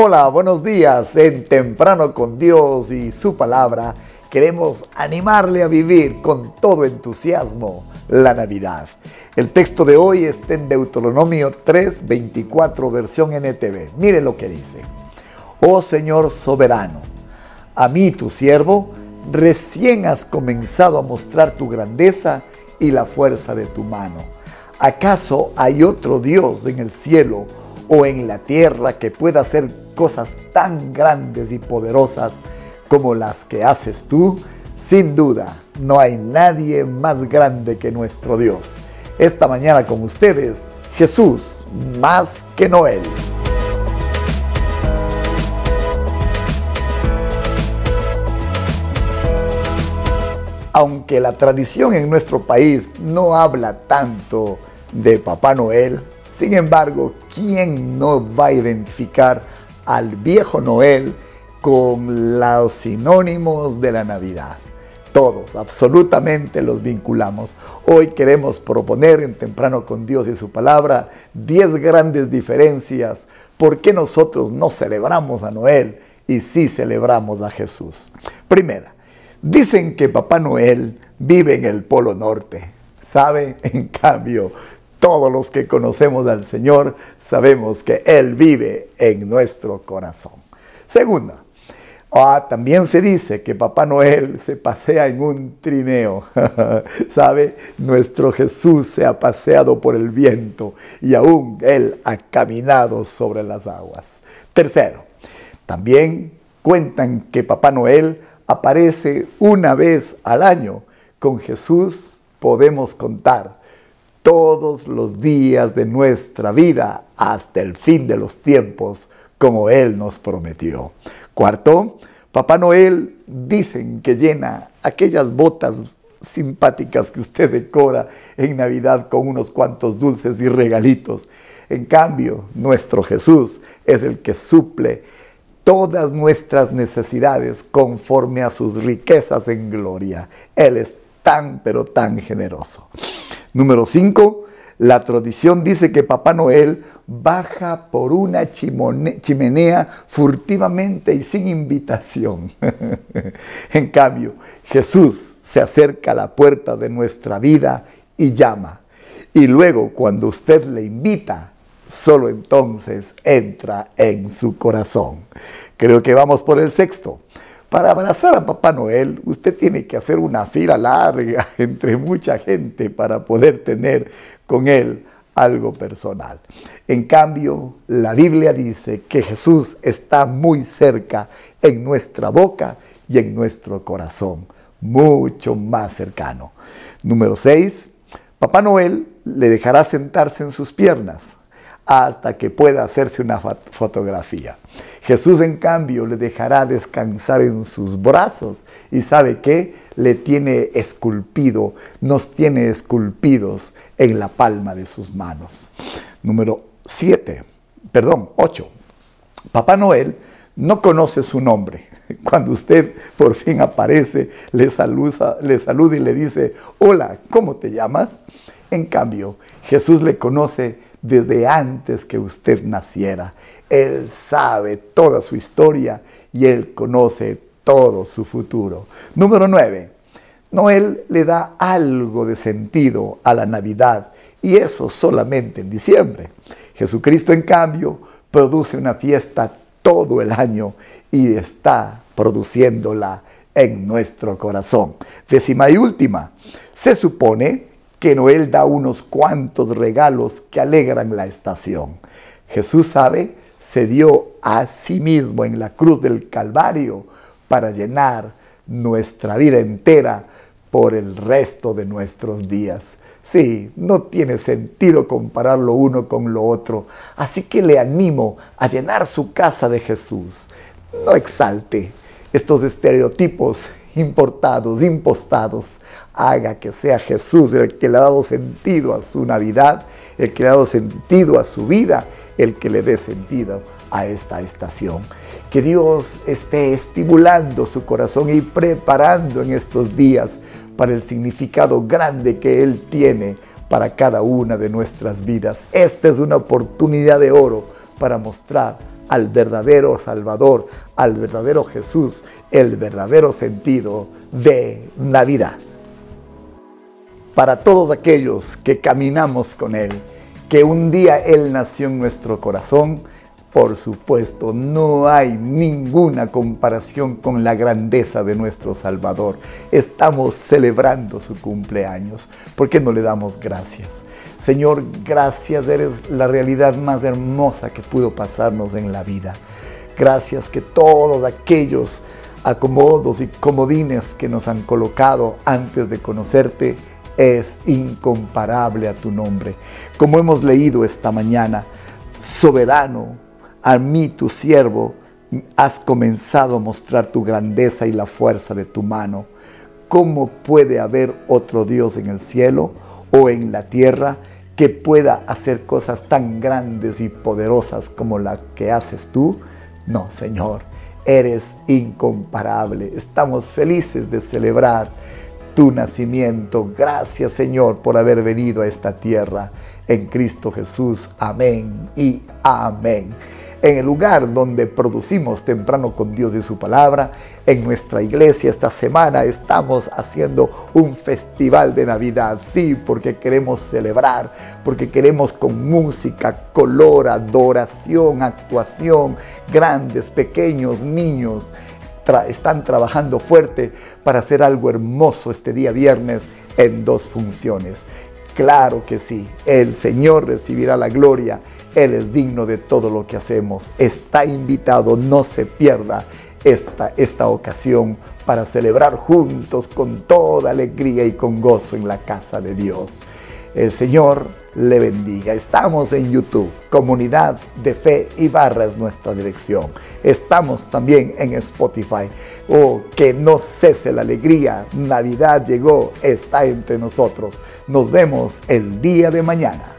Hola, buenos días en Temprano con Dios y su palabra. Queremos animarle a vivir con todo entusiasmo la Navidad. El texto de hoy está en Deuteronomio 3, 24, versión NTV. Mire lo que dice. Oh Señor soberano, a mí tu siervo, recién has comenzado a mostrar tu grandeza y la fuerza de tu mano. ¿Acaso hay otro Dios en el cielo o en la tierra que pueda hacer cosas tan grandes y poderosas como las que haces tú? Sin duda, no hay nadie más grande que nuestro Dios. Esta mañana con ustedes, Jesús, más que Noel. Aunque la tradición en nuestro país no habla tanto de Papá Noel, sin embargo, ¿quién no va a identificar al viejo Noel con los sinónimos de la Navidad? Todos, absolutamente los vinculamos. Hoy queremos proponer en Temprano con Dios y su palabra 10 grandes diferencias. ¿Por qué nosotros no celebramos a Noel y sí celebramos a Jesús? Primera, dicen que Papá Noel vive en el Polo Norte. ¿Sabe? En cambio, todos los que conocemos al Señor sabemos que Él vive en nuestro corazón. Segunda, ah, también se dice que Papá Noel se pasea en un trineo. ¿Sabe? Nuestro Jesús se ha paseado por el viento y aún Él ha caminado sobre las aguas. Tercero, también cuentan que Papá Noel aparece una vez al año. Con Jesús podemos contar todos los días de nuestra vida hasta el fin de los tiempos, como Él nos prometió. Cuarto, Papá Noel dicen que llena aquellas botas simpáticas que usted decora en Navidad con unos cuantos dulces y regalitos. En cambio, nuestro Jesús es el que suple todas nuestras necesidades conforme a sus riquezas en gloria. Él es tan, pero tan generoso. Número 5, la tradición dice que Papá Noel baja por una chimenea furtivamente y sin invitación. en cambio, Jesús se acerca a la puerta de nuestra vida y llama. Y luego, cuando usted le invita, solo entonces entra en su corazón. Creo que vamos por el sexto. Para abrazar a Papá Noel, usted tiene que hacer una fila larga entre mucha gente para poder tener con él algo personal. En cambio, la Biblia dice que Jesús está muy cerca en nuestra boca y en nuestro corazón, mucho más cercano. Número 6. Papá Noel le dejará sentarse en sus piernas hasta que pueda hacerse una fotografía. Jesús, en cambio, le dejará descansar en sus brazos y sabe que le tiene esculpido, nos tiene esculpidos en la palma de sus manos. Número 7, perdón, 8. Papá Noel no conoce su nombre. Cuando usted por fin aparece, le saluda, le saluda y le dice, hola, ¿cómo te llamas? En cambio, Jesús le conoce desde antes que usted naciera. Él sabe toda su historia y Él conoce todo su futuro. Número 9. Noel le da algo de sentido a la Navidad y eso solamente en diciembre. Jesucristo, en cambio, produce una fiesta todo el año y está produciéndola en nuestro corazón. Décima y última, se supone que Noel da unos cuantos regalos que alegran la estación. Jesús sabe, se dio a sí mismo en la cruz del Calvario para llenar nuestra vida entera por el resto de nuestros días. Sí, no tiene sentido comparar lo uno con lo otro, así que le animo a llenar su casa de Jesús. No exalte estos estereotipos importados, impostados, haga que sea Jesús el que le ha dado sentido a su Navidad, el que le ha dado sentido a su vida, el que le dé sentido a esta estación. Que Dios esté estimulando su corazón y preparando en estos días para el significado grande que Él tiene para cada una de nuestras vidas. Esta es una oportunidad de oro para mostrar al verdadero Salvador, al verdadero Jesús, el verdadero sentido de Navidad. Para todos aquellos que caminamos con Él, que un día Él nació en nuestro corazón, por supuesto, no hay ninguna comparación con la grandeza de nuestro Salvador. Estamos celebrando su cumpleaños. ¿Por qué no le damos gracias? Señor, gracias, eres la realidad más hermosa que pudo pasarnos en la vida. Gracias que todos aquellos acomodos y comodines que nos han colocado antes de conocerte es incomparable a tu nombre. Como hemos leído esta mañana, soberano, a mí tu siervo, has comenzado a mostrar tu grandeza y la fuerza de tu mano. ¿Cómo puede haber otro Dios en el cielo o en la tierra que pueda hacer cosas tan grandes y poderosas como la que haces tú? No, Señor, eres incomparable. Estamos felices de celebrar tu nacimiento. Gracias, Señor, por haber venido a esta tierra en Cristo Jesús. Amén y amén en el lugar donde producimos temprano con Dios y su palabra. En nuestra iglesia esta semana estamos haciendo un festival de Navidad, sí, porque queremos celebrar, porque queremos con música, color, adoración, actuación, grandes, pequeños, niños. están trabajando fuerte para hacer algo hermoso este día viernes en dos funciones. Claro que sí, el Señor recibirá la gloria él es digno de todo lo que hacemos. Está invitado, no se pierda esta, esta ocasión para celebrar juntos con toda alegría y con gozo en la casa de Dios. El Señor le bendiga. Estamos en YouTube, Comunidad de Fe y Barra es nuestra dirección. Estamos también en Spotify. Oh, que no cese la alegría. Navidad llegó, está entre nosotros. Nos vemos el día de mañana.